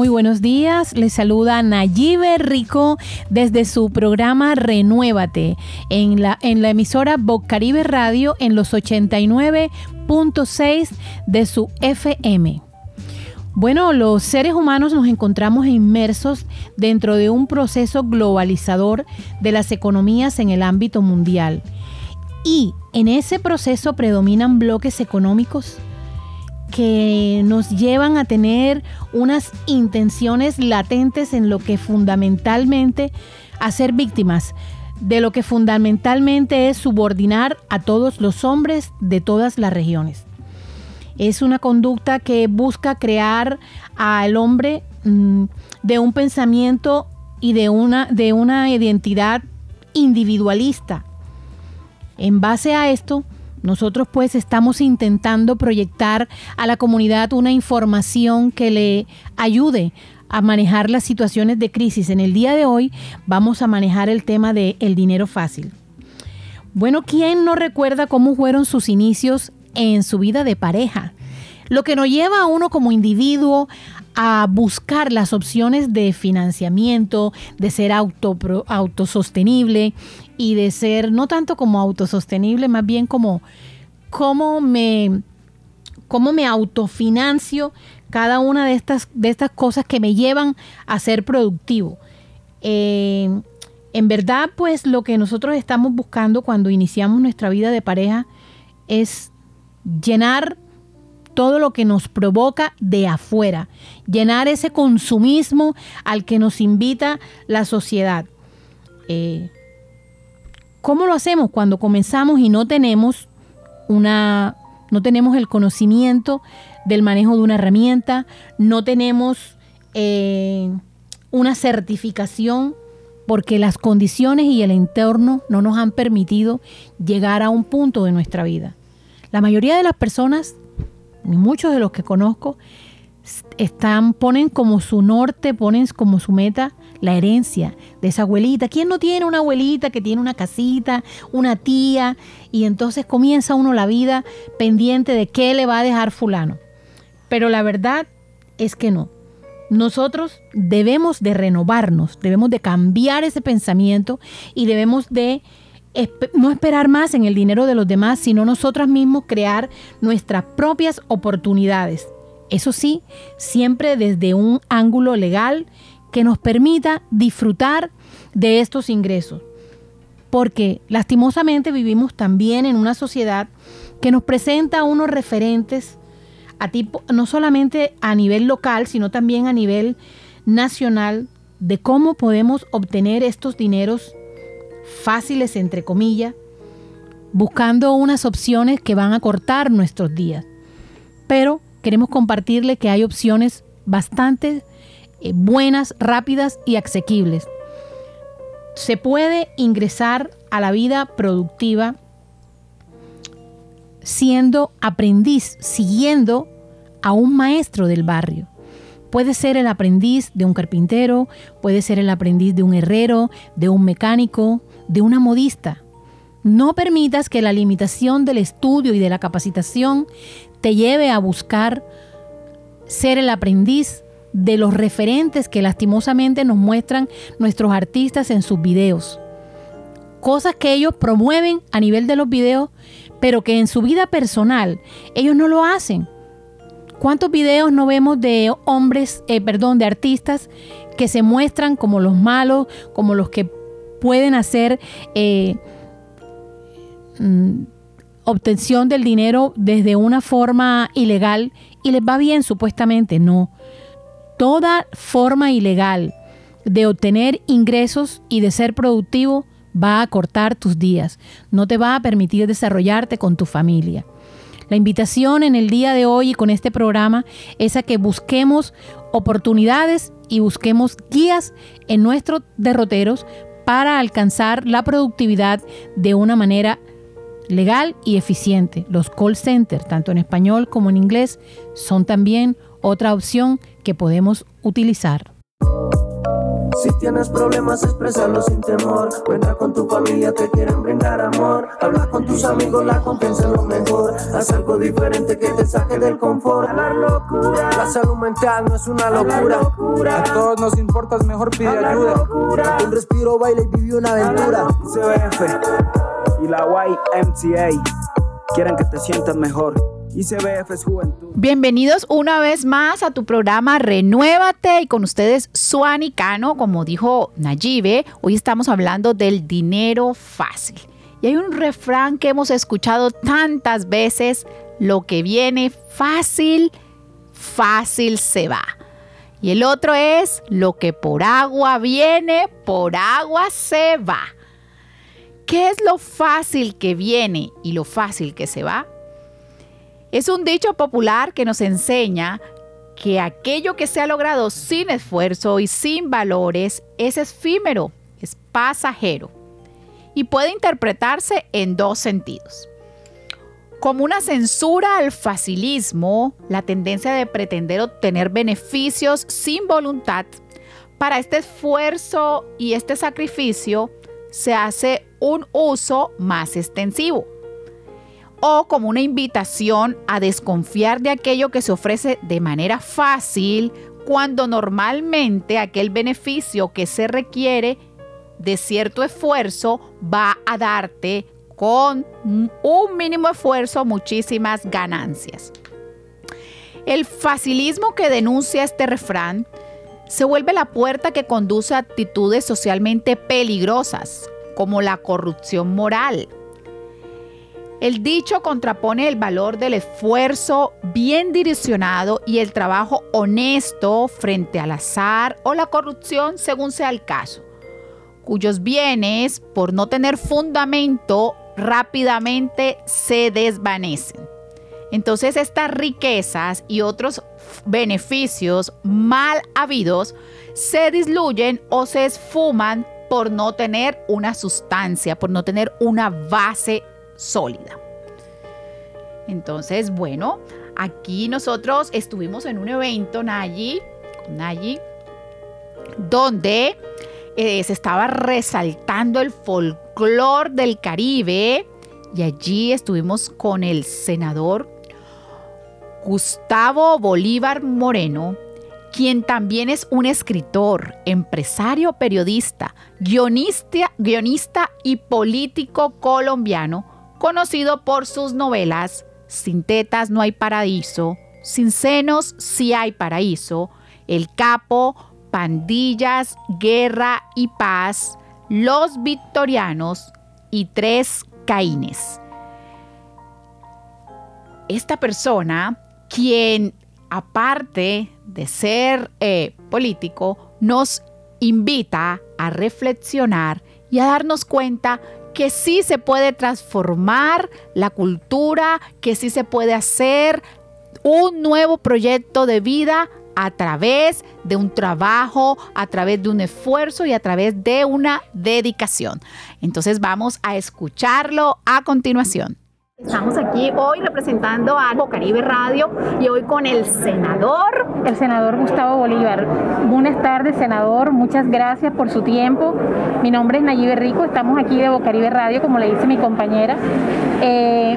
muy buenos días. Les saluda Nayibe Rico desde su programa Renuévate en la, en la emisora Bocaribe Radio en los 89.6 de su FM. Bueno, los seres humanos nos encontramos inmersos dentro de un proceso globalizador de las economías en el ámbito mundial. Y en ese proceso predominan bloques económicos que nos llevan a tener unas intenciones latentes en lo que fundamentalmente a ser víctimas, de lo que fundamentalmente es subordinar a todos los hombres de todas las regiones. Es una conducta que busca crear al hombre mm, de un pensamiento y de una, de una identidad individualista. En base a esto, nosotros pues estamos intentando proyectar a la comunidad una información que le ayude a manejar las situaciones de crisis. En el día de hoy vamos a manejar el tema del el dinero fácil. Bueno, ¿quién no recuerda cómo fueron sus inicios en su vida de pareja? Lo que nos lleva a uno como individuo a buscar las opciones de financiamiento, de ser auto, autosostenible y de ser no tanto como autosostenible, más bien como cómo me, cómo me autofinancio cada una de estas, de estas cosas que me llevan a ser productivo. Eh, en verdad, pues lo que nosotros estamos buscando cuando iniciamos nuestra vida de pareja es llenar todo lo que nos provoca de afuera, llenar ese consumismo al que nos invita la sociedad. Eh, ¿Cómo lo hacemos cuando comenzamos y no tenemos una no tenemos el conocimiento del manejo de una herramienta, no tenemos eh, una certificación porque las condiciones y el entorno no nos han permitido llegar a un punto de nuestra vida. La mayoría de las personas, y muchos de los que conozco, están, ponen como su norte, ponen como su meta la herencia de esa abuelita. ¿Quién no tiene una abuelita que tiene una casita, una tía? Y entonces comienza uno la vida pendiente de qué le va a dejar fulano. Pero la verdad es que no. Nosotros debemos de renovarnos, debemos de cambiar ese pensamiento y debemos de no esperar más en el dinero de los demás, sino nosotras mismos crear nuestras propias oportunidades. Eso sí, siempre desde un ángulo legal que nos permita disfrutar de estos ingresos. Porque lastimosamente vivimos también en una sociedad que nos presenta unos referentes a tipo, no solamente a nivel local, sino también a nivel nacional de cómo podemos obtener estos dineros fáciles, entre comillas, buscando unas opciones que van a cortar nuestros días. Pero queremos compartirle que hay opciones bastante eh, buenas, rápidas y asequibles. Se puede ingresar a la vida productiva siendo aprendiz, siguiendo a un maestro del barrio. Puede ser el aprendiz de un carpintero, puede ser el aprendiz de un herrero, de un mecánico, de una modista. No permitas que la limitación del estudio y de la capacitación te lleve a buscar ser el aprendiz de los referentes que lastimosamente nos muestran nuestros artistas en sus videos. Cosas que ellos promueven a nivel de los videos, pero que en su vida personal ellos no lo hacen. ¿Cuántos videos no vemos de hombres, eh, perdón, de artistas que se muestran como los malos, como los que pueden hacer eh, mm, obtención del dinero desde una forma ilegal y les va bien supuestamente? No toda forma ilegal de obtener ingresos y de ser productivo va a cortar tus días, no te va a permitir desarrollarte con tu familia. La invitación en el día de hoy y con este programa es a que busquemos oportunidades y busquemos guías en nuestros derroteros para alcanzar la productividad de una manera legal y eficiente. Los call centers, tanto en español como en inglés, son también otra opción que podemos utilizar. Si tienes problemas, exprésalo sin temor. Cuenta con tu familia, te quieren brindar amor. Habla con tus amigos, la confianza es lo mejor. Haz algo diferente que te saque del confort. la locura. La salud mental no es una locura. A todos nos importa, es mejor pide ayuda. Un respiro, baila y vive una aventura. CBF y la YMCA quieren que te sientas mejor. ICBF es Juventud. Bienvenidos una vez más a tu programa Renuévate y con ustedes Suani Cano, como dijo Nayibe, hoy estamos hablando del dinero fácil. Y hay un refrán que hemos escuchado tantas veces, lo que viene fácil, fácil se va. Y el otro es, lo que por agua viene, por agua se va. ¿Qué es lo fácil que viene y lo fácil que se va? Es un dicho popular que nos enseña que aquello que se ha logrado sin esfuerzo y sin valores es efímero, es pasajero y puede interpretarse en dos sentidos. Como una censura al facilismo, la tendencia de pretender obtener beneficios sin voluntad, para este esfuerzo y este sacrificio se hace un uso más extensivo o como una invitación a desconfiar de aquello que se ofrece de manera fácil cuando normalmente aquel beneficio que se requiere de cierto esfuerzo va a darte con un mínimo esfuerzo muchísimas ganancias. El facilismo que denuncia este refrán se vuelve la puerta que conduce a actitudes socialmente peligrosas, como la corrupción moral, el dicho contrapone el valor del esfuerzo bien direccionado y el trabajo honesto frente al azar o la corrupción según sea el caso, cuyos bienes, por no tener fundamento, rápidamente se desvanecen. Entonces estas riquezas y otros beneficios mal habidos se disluyen o se esfuman por no tener una sustancia, por no tener una base sólida. Entonces, bueno, aquí nosotros estuvimos en un evento, Nayi, Nayi, donde eh, se estaba resaltando el folclor del Caribe y allí estuvimos con el senador Gustavo Bolívar Moreno, quien también es un escritor, empresario, periodista, guionista, guionista y político colombiano, conocido por sus novelas Sin tetas no hay paraíso, Sin senos sí hay paraíso, El capo, Pandillas, Guerra y Paz, Los Victorianos y Tres Caínes. Esta persona, quien aparte de ser eh, político, nos invita a reflexionar y a darnos cuenta que sí se puede transformar la cultura, que sí se puede hacer un nuevo proyecto de vida a través de un trabajo, a través de un esfuerzo y a través de una dedicación. Entonces vamos a escucharlo a continuación. Estamos aquí hoy representando a Bocaribe Radio y hoy con el senador. El senador Gustavo Bolívar. Buenas tardes, senador. Muchas gracias por su tiempo. Mi nombre es Nayibe Rico. Estamos aquí de Bocaribe Radio, como le dice mi compañera. Eh,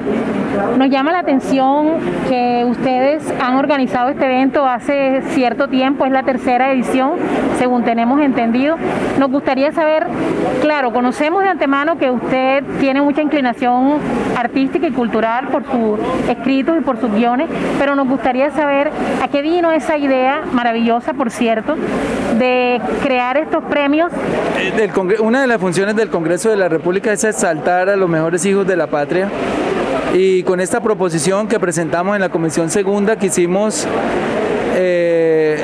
nos llama la atención que ustedes han organizado este evento hace cierto tiempo. Es la tercera edición, según tenemos entendido. Nos gustaría saber, claro, conocemos de antemano que usted tiene mucha inclinación artística y cultural por sus escritos y por sus guiones, pero nos gustaría saber a qué vino esa idea maravillosa, por cierto, de crear estos premios. Eh, una de las funciones del Congreso de la República es exaltar a los mejores hijos de la patria y con esta proposición que presentamos en la Comisión Segunda quisimos... Eh,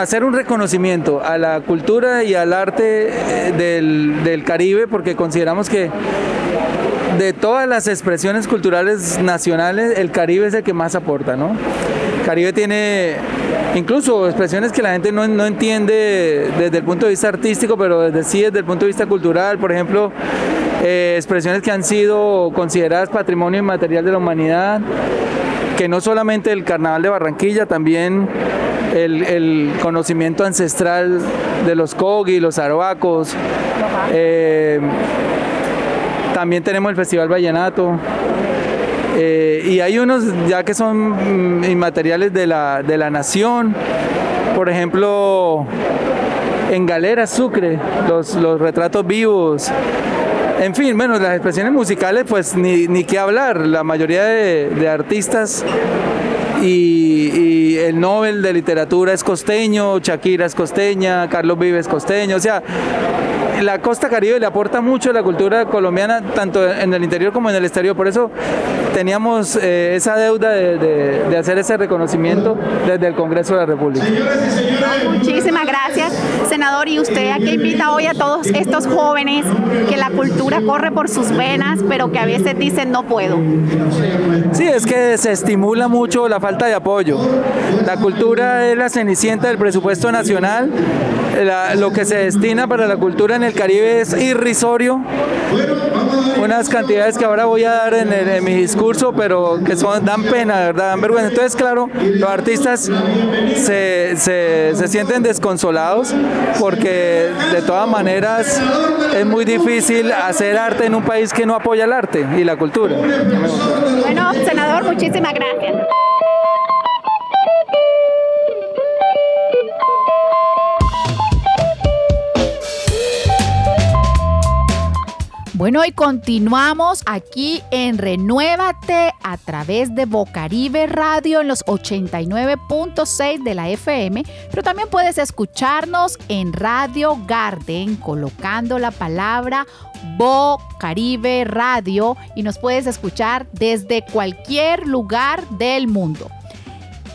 hacer un reconocimiento a la cultura y al arte eh, del, del Caribe porque consideramos que de todas las expresiones culturales nacionales, el Caribe es el que más aporta, ¿no? El Caribe tiene incluso expresiones que la gente no, entiende desde el punto de vista artístico, pero desde sí desde el punto de vista cultural, por ejemplo, eh, expresiones que han sido consideradas patrimonio inmaterial de la humanidad que no solamente el carnaval de Barranquilla, también el, conocimiento ancestral de los Kogi, los arhuacos. Eh, también tenemos el Festival Vallenato. Eh, y hay unos ya que son mm, inmateriales de la, de la nación. Por ejemplo, en Galera Sucre, los, los retratos vivos. En fin, bueno, las expresiones musicales, pues ni, ni qué hablar. La mayoría de, de artistas y, el Nobel de Literatura es costeño, Shakira es costeña, Carlos Vives costeño, o sea, la costa caribe le aporta mucho a la cultura colombiana, tanto en el interior como en el exterior. Por eso teníamos eh, esa deuda de, hacer ese reconocimiento desde el Congreso de la República. Muchísimas gracias, senador. ¿Y usted a qué invita hoy a todos estos jóvenes que la cultura corre por sus venas, pero que a veces dicen no puedo? Sí, es que se estimula mucho la falta de apoyo. La cultura es la cenicienta del presupuesto nacional. lo que se destina para la cultura en el Caribe es irrisorio. Unas cantidades que ahora voy a dar en, mi discurso, pero que son, dan pena, ¿verdad? Dan vergüenza. Entonces, claro, los artistas se, se sienten desconsolados porque de todas maneras es muy difícil hacer arte en un país que no apoya el arte y la cultura. Bueno, senador, muchísimas gracias. Bueno, y continuamos aquí en Renuévate a través de Bocaribe Radio en los 89.6 de la FM, pero también puedes escucharnos en Radio Garden colocando la palabra Bocaribe Radio y nos puedes escuchar desde cualquier lugar del mundo.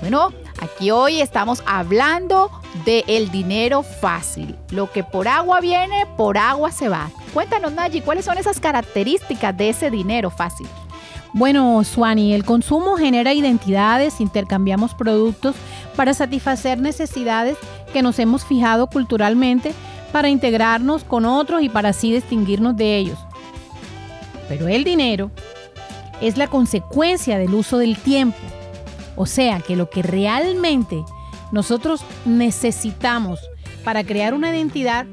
Bueno, aquí hoy estamos hablando de el dinero fácil. Lo que por agua viene, por agua se va. Cuéntanos, Nayi, ¿cuáles son esas características de ese dinero fácil? Bueno, Suani, el consumo genera identidades, intercambiamos productos para satisfacer necesidades que nos hemos fijado culturalmente para integrarnos con otros y para así distinguirnos de ellos. Pero el dinero es la consecuencia del uso del tiempo. O sea que lo que realmente nosotros necesitamos para crear una identidad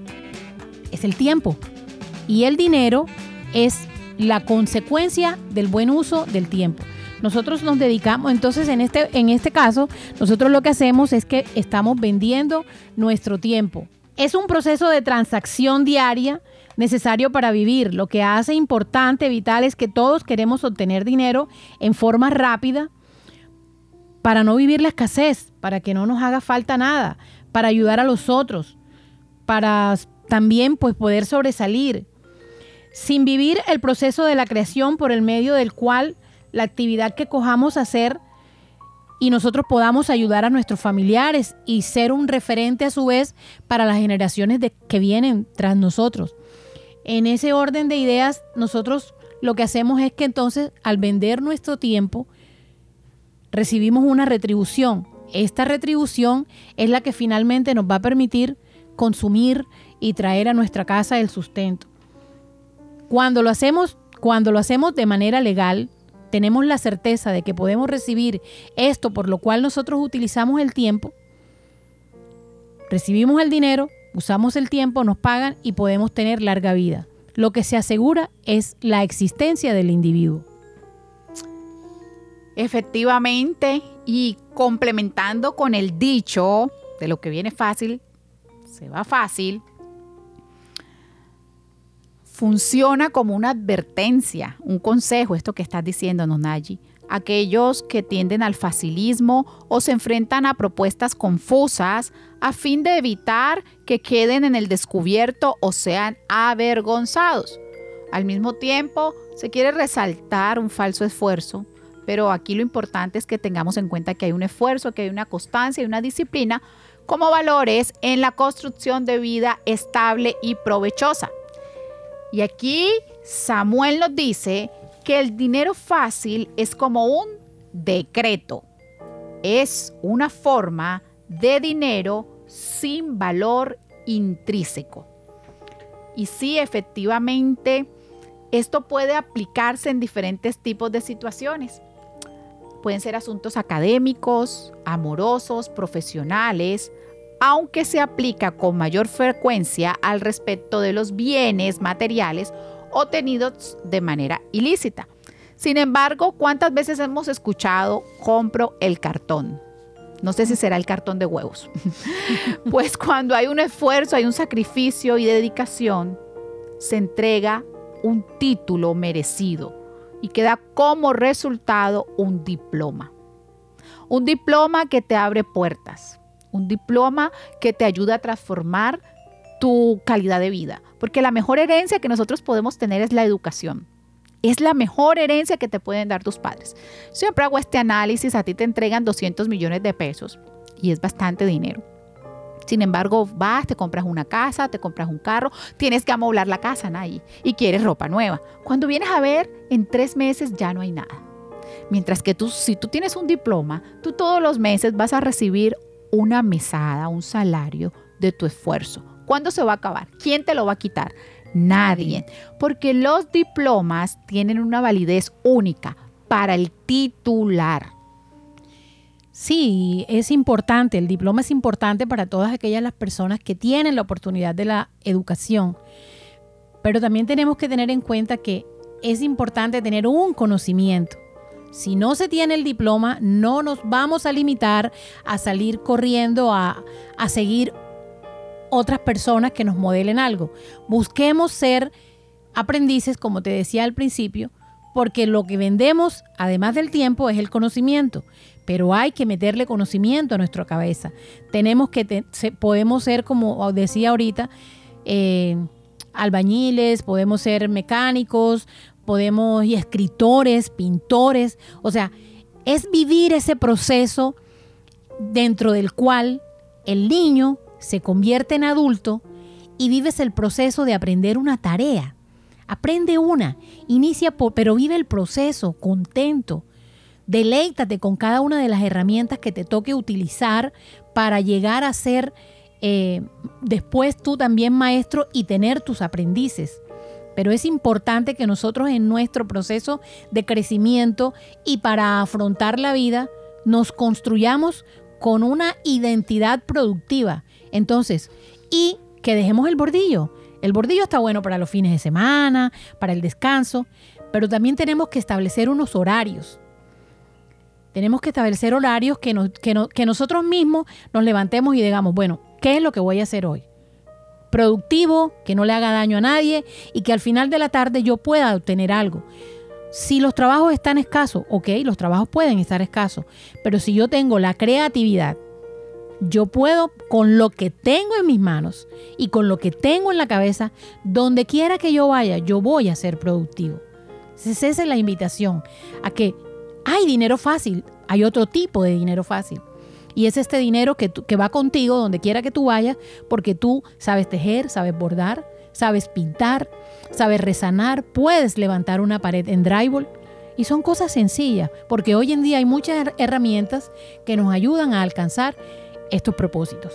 es el tiempo. Y el dinero es la consecuencia del buen uso del tiempo. Nosotros nos dedicamos, entonces en este, en este caso, nosotros lo que hacemos es que estamos vendiendo nuestro tiempo. Es un proceso de transacción diaria necesario para vivir. Lo que hace importante, vital, es que todos queremos obtener dinero en forma rápida, para no vivir la escasez, para que no nos haga falta nada, para ayudar a los otros, para también pues poder sobresalir, sin vivir el proceso de la creación por el medio del cual la actividad que cojamos hacer y nosotros podamos ayudar a nuestros familiares y ser un referente a su vez para las generaciones de, que vienen tras nosotros. En ese orden de ideas, nosotros lo que hacemos es que entonces al vender nuestro tiempo, recibimos una retribución. Esta retribución es la que finalmente nos va a permitir consumir y traer a nuestra casa el sustento. Cuando lo hacemos, cuando lo hacemos de manera legal, tenemos la certeza de que podemos recibir esto por lo cual nosotros utilizamos el tiempo. Recibimos el dinero, usamos el tiempo, nos pagan y podemos tener larga vida. Lo que se asegura es la existencia del individuo. Efectivamente, y complementando con el dicho de lo que viene fácil, se va fácil, funciona como una advertencia, un consejo, esto que estás diciendo, Nonaji. Aquellos que tienden al facilismo o se enfrentan a propuestas confusas a fin de evitar que queden en el descubierto o sean avergonzados. Al mismo tiempo, se quiere resaltar un falso esfuerzo pero aquí lo importante es que tengamos en cuenta que hay un esfuerzo, que hay una constancia y una disciplina como valores en la construcción de vida estable y provechosa. Y aquí Samuel nos dice que el dinero fácil es como un decreto. Es una forma de dinero sin valor intrínseco. Y sí, efectivamente, esto puede aplicarse en diferentes tipos de situaciones pueden ser asuntos académicos, amorosos, profesionales, aunque se aplica con mayor frecuencia al respecto de los bienes materiales obtenidos de manera ilícita. Sin embargo, ¿cuántas veces hemos escuchado compro el cartón? No sé si será el cartón de huevos. pues cuando hay un esfuerzo, hay un sacrificio y dedicación, se entrega un título merecido y queda como resultado un diploma. Un diploma que te abre puertas, un diploma que te ayuda a transformar tu calidad de vida, porque la mejor herencia que nosotros podemos tener es la educación. Es la mejor herencia que te pueden dar tus padres. Siempre hago este análisis, a ti te entregan 200 millones de pesos y es bastante dinero. Sin embargo, vas, te compras una casa, te compras un carro, tienes que amoblar la casa, Nay, y quieres ropa nueva. Cuando vienes a ver, en tres meses ya no hay nada. Mientras que tú, si tú tienes un diploma, tú todos los meses vas a recibir una mesada, un salario de tu esfuerzo. ¿Cuándo se va a acabar? ¿Quién te lo va a quitar? Nadie. Porque los diplomas tienen una validez única para el titular. Sí, es importante, el diploma es importante para todas aquellas las personas que tienen la oportunidad de la educación, pero también tenemos que tener en cuenta que es importante tener un conocimiento. Si no se tiene el diploma, no nos vamos a limitar a salir corriendo a, a seguir otras personas que nos modelen algo. Busquemos ser aprendices, como te decía al principio, porque lo que vendemos, además del tiempo, es el conocimiento. Pero hay que meterle conocimiento a nuestra cabeza. Tenemos que, podemos ser, como decía ahorita, eh, albañiles, podemos ser mecánicos, podemos y escritores, pintores. O sea, es vivir ese proceso dentro del cual el niño se convierte en adulto y vives el proceso de aprender una tarea Aprende una, inicia, pero vive el proceso contento. Deleítate con cada una de las herramientas que te toque utilizar para llegar a ser eh, después tú también maestro y tener tus aprendices. Pero es importante que nosotros en nuestro proceso de crecimiento y para afrontar la vida nos construyamos con una identidad productiva. Entonces, y que dejemos el bordillo. El bordillo está bueno para los fines de semana, para el descanso, pero también tenemos que establecer unos horarios. Tenemos que establecer horarios que, que, nosotros mismos nos levantemos y digamos, bueno, ¿qué es lo que voy a hacer hoy? Productivo, que no le haga daño a nadie y que al final de la tarde yo pueda obtener algo. Si los trabajos están escasos, ok, los trabajos pueden estar escasos, pero si yo tengo la creatividad, yo puedo con lo que tengo en mis manos y con lo que tengo en la cabeza, donde quiera que yo vaya, yo voy a ser productivo. esa es la invitación a que hay dinero fácil, hay otro tipo de dinero fácil. Y es este dinero que, va contigo donde quiera que tú vayas, porque tú sabes tejer, sabes bordar, sabes pintar, sabes resanar, puedes levantar una pared en drywall. Y son cosas sencillas, porque hoy en día hay muchas herramientas que nos ayudan a alcanzar estos propósitos.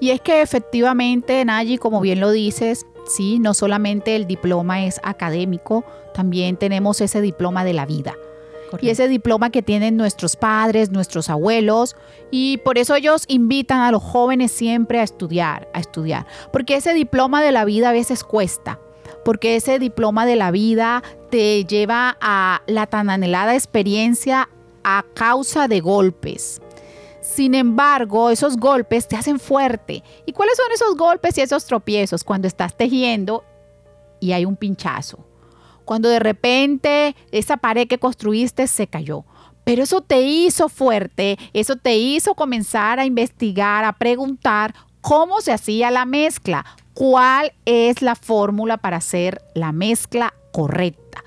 Y es que efectivamente, Nayi, como bien lo dices, sí, no solamente el diploma es académico, también tenemos ese diploma de la vida. Y ese diploma que tienen nuestros padres, nuestros abuelos, y por eso ellos invitan a los jóvenes siempre a estudiar, a estudiar, porque ese diploma de la vida a veces cuesta, porque ese diploma de la vida te lleva a la tan anhelada experiencia a causa de golpes, sin embargo, esos golpes te hacen fuerte. ¿Y cuáles son esos golpes y esos tropiezos? Cuando estás tejiendo y hay un pinchazo. Cuando de repente esa pared que construiste se cayó. Pero eso te hizo fuerte, eso te hizo comenzar a investigar, a preguntar cómo se hacía la mezcla, cuál es la fórmula para hacer la mezcla correcta.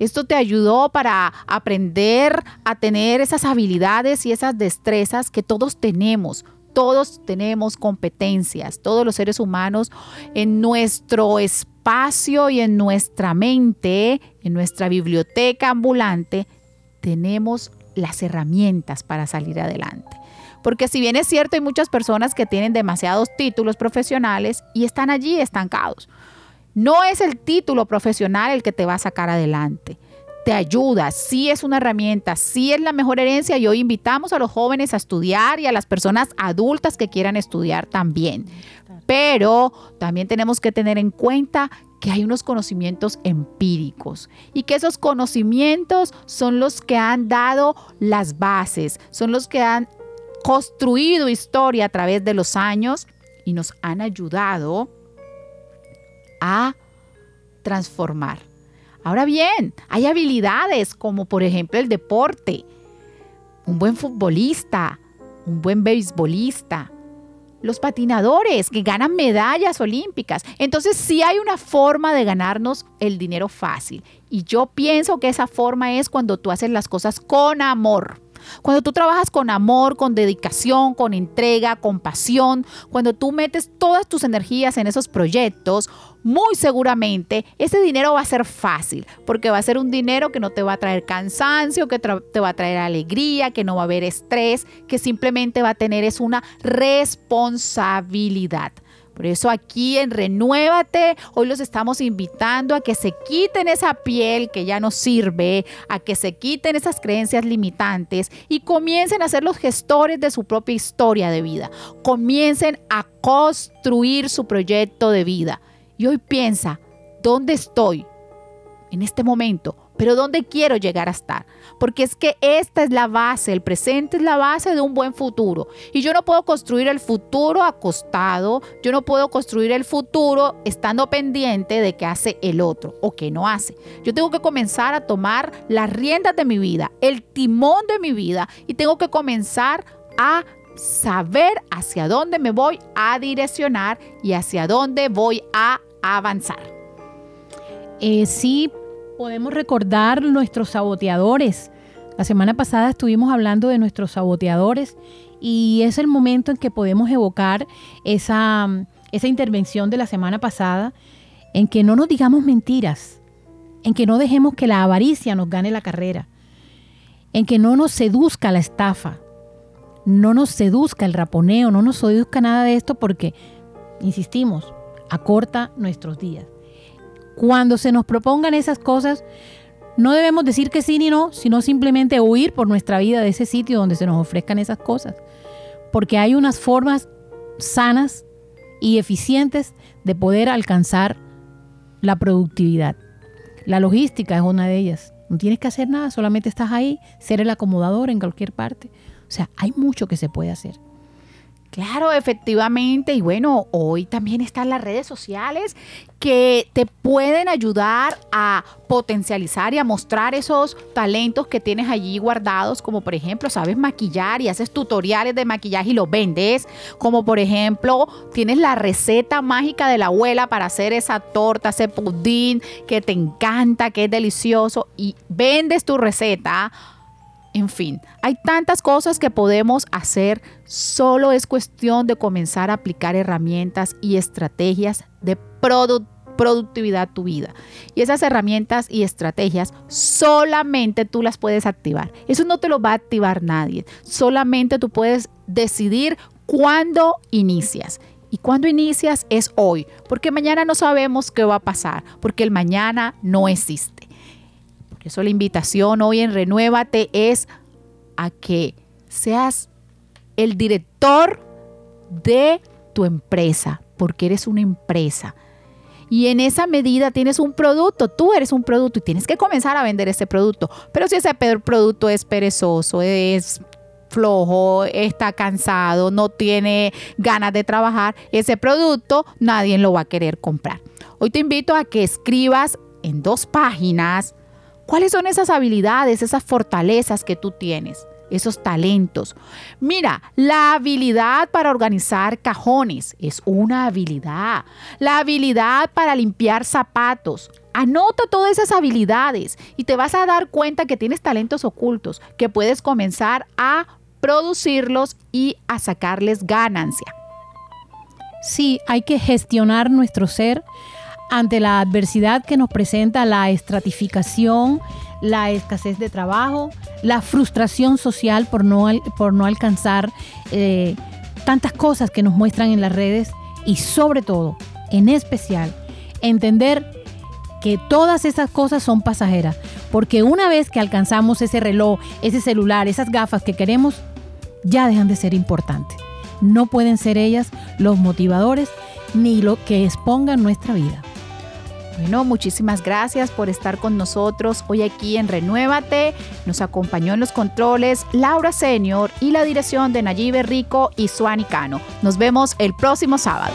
Esto te ayudó para aprender a tener esas habilidades y esas destrezas que todos tenemos. Todos tenemos competencias, todos los seres humanos en nuestro espacio y en nuestra mente, en nuestra biblioteca ambulante, tenemos las herramientas para salir adelante. Porque si bien es cierto, hay muchas personas que tienen demasiados títulos profesionales y están allí estancados. No es el título profesional el que te va a sacar adelante. te ayuda, sí es una herramienta, sí es la mejor herencia y hoy invitamos a los jóvenes a estudiar y a las personas adultas que quieran estudiar también. Pero también tenemos que tener en cuenta que hay unos conocimientos empíricos y que esos conocimientos son los que han dado las bases, son los que han construido historia a través de los años y nos han ayudado a transformar. Ahora bien, hay habilidades como por ejemplo el deporte, un buen futbolista, un buen beisbolista, los patinadores que ganan medallas olímpicas. Entonces sí hay una forma de ganarnos el dinero fácil. Y yo pienso que esa forma es cuando tú haces las cosas con amor. Cuando tú trabajas con amor, con dedicación, con entrega, con pasión, cuando tú metes todas tus energías en esos proyectos, muy seguramente ese dinero va a ser fácil, porque va a ser un dinero que no te va a traer cansancio, que te va a traer alegría, que no va a haber estrés, que simplemente va a tener es una responsabilidad. Por eso aquí en Renuévate, hoy los estamos invitando a que se quiten esa piel que ya no sirve, a que se quiten esas creencias limitantes y comiencen a ser los gestores de su propia historia de vida. Comiencen a construir su proyecto de vida. Y hoy piensa, ¿dónde estoy en este momento? Pero ¿dónde quiero llegar a estar? Porque es que esta es la base, el presente es la base de un buen futuro. Y yo no puedo construir el futuro acostado, yo no puedo construir el futuro estando pendiente de qué hace el otro o qué no hace. Yo tengo que comenzar a tomar las riendas de mi vida, el timón de mi vida y tengo que comenzar a saber hacia dónde me voy a direccionar y hacia dónde voy a avanzar. Eh, sí, podemos recordar nuestros saboteadores. La semana pasada estuvimos hablando de nuestros saboteadores y es el momento en que podemos evocar esa, esa intervención de la semana pasada, en que no nos digamos mentiras, en que no dejemos que la avaricia nos gane la carrera, en que no nos seduzca la estafa, no nos seduzca el raponeo, no nos seduzca nada de esto porque, insistimos, acorta nuestros días. Cuando se nos propongan esas cosas, no debemos decir que sí ni no, sino simplemente huir por nuestra vida de ese sitio donde se nos ofrezcan esas cosas. Porque hay unas formas sanas y eficientes de poder alcanzar la productividad. La logística es una de ellas. No tienes que hacer nada, solamente estás ahí, ser el acomodador en cualquier parte. O sea, hay mucho que se puede hacer. Claro, efectivamente. Y bueno, hoy también están las redes sociales que te pueden ayudar a potencializar y a mostrar esos talentos que tienes allí guardados, como por ejemplo, sabes maquillar y haces tutoriales de maquillaje y los vendes, como por ejemplo, tienes la receta mágica de la abuela para hacer esa torta, ese pudín que te encanta, que es delicioso y vendes tu receta en fin, hay tantas cosas que podemos hacer, solo es cuestión de comenzar a aplicar herramientas y estrategias de productividad a tu vida. Y esas herramientas y estrategias solamente tú las puedes activar. Eso no te lo va a activar nadie. Solamente tú puedes decidir cuándo inicias. Y cuando inicias es hoy, porque mañana no sabemos qué va a pasar, porque el mañana no existe. Por eso la invitación hoy en Renuévate es a que seas el director de tu empresa, porque eres una empresa. Y en esa medida tienes un producto, tú eres un producto y tienes que comenzar a vender ese producto. Pero si ese producto es perezoso, es flojo, está cansado, no tiene ganas de trabajar, ese producto nadie lo va a querer comprar. Hoy te invito a que escribas en dos páginas ¿Cuáles son esas habilidades, esas fortalezas que tú tienes? esos talentos. Mira, la habilidad para organizar cajones es una habilidad. La habilidad para limpiar zapatos. Anota todas esas habilidades y te vas a dar cuenta que tienes talentos ocultos, que puedes comenzar a producirlos y a sacarles ganancia. Sí, hay que gestionar nuestro ser ante la adversidad que nos presenta la estratificación, la escasez de trabajo, la frustración social por no, por no alcanzar eh, tantas cosas que nos muestran en las redes y sobre todo, en especial, entender que todas esas cosas son pasajeras. porque una vez que alcanzamos ese reloj, ese celular, esas gafas que queremos, ya dejan de ser importantes. No pueden ser ellas los motivadores ni lo que expongan nuestra vida. Bueno, muchísimas gracias por estar con nosotros hoy aquí en Renuévate. Nos acompañó en los controles Laura Senior y la dirección de Nayibe Rico y Suani Cano. Nos vemos el próximo sábado.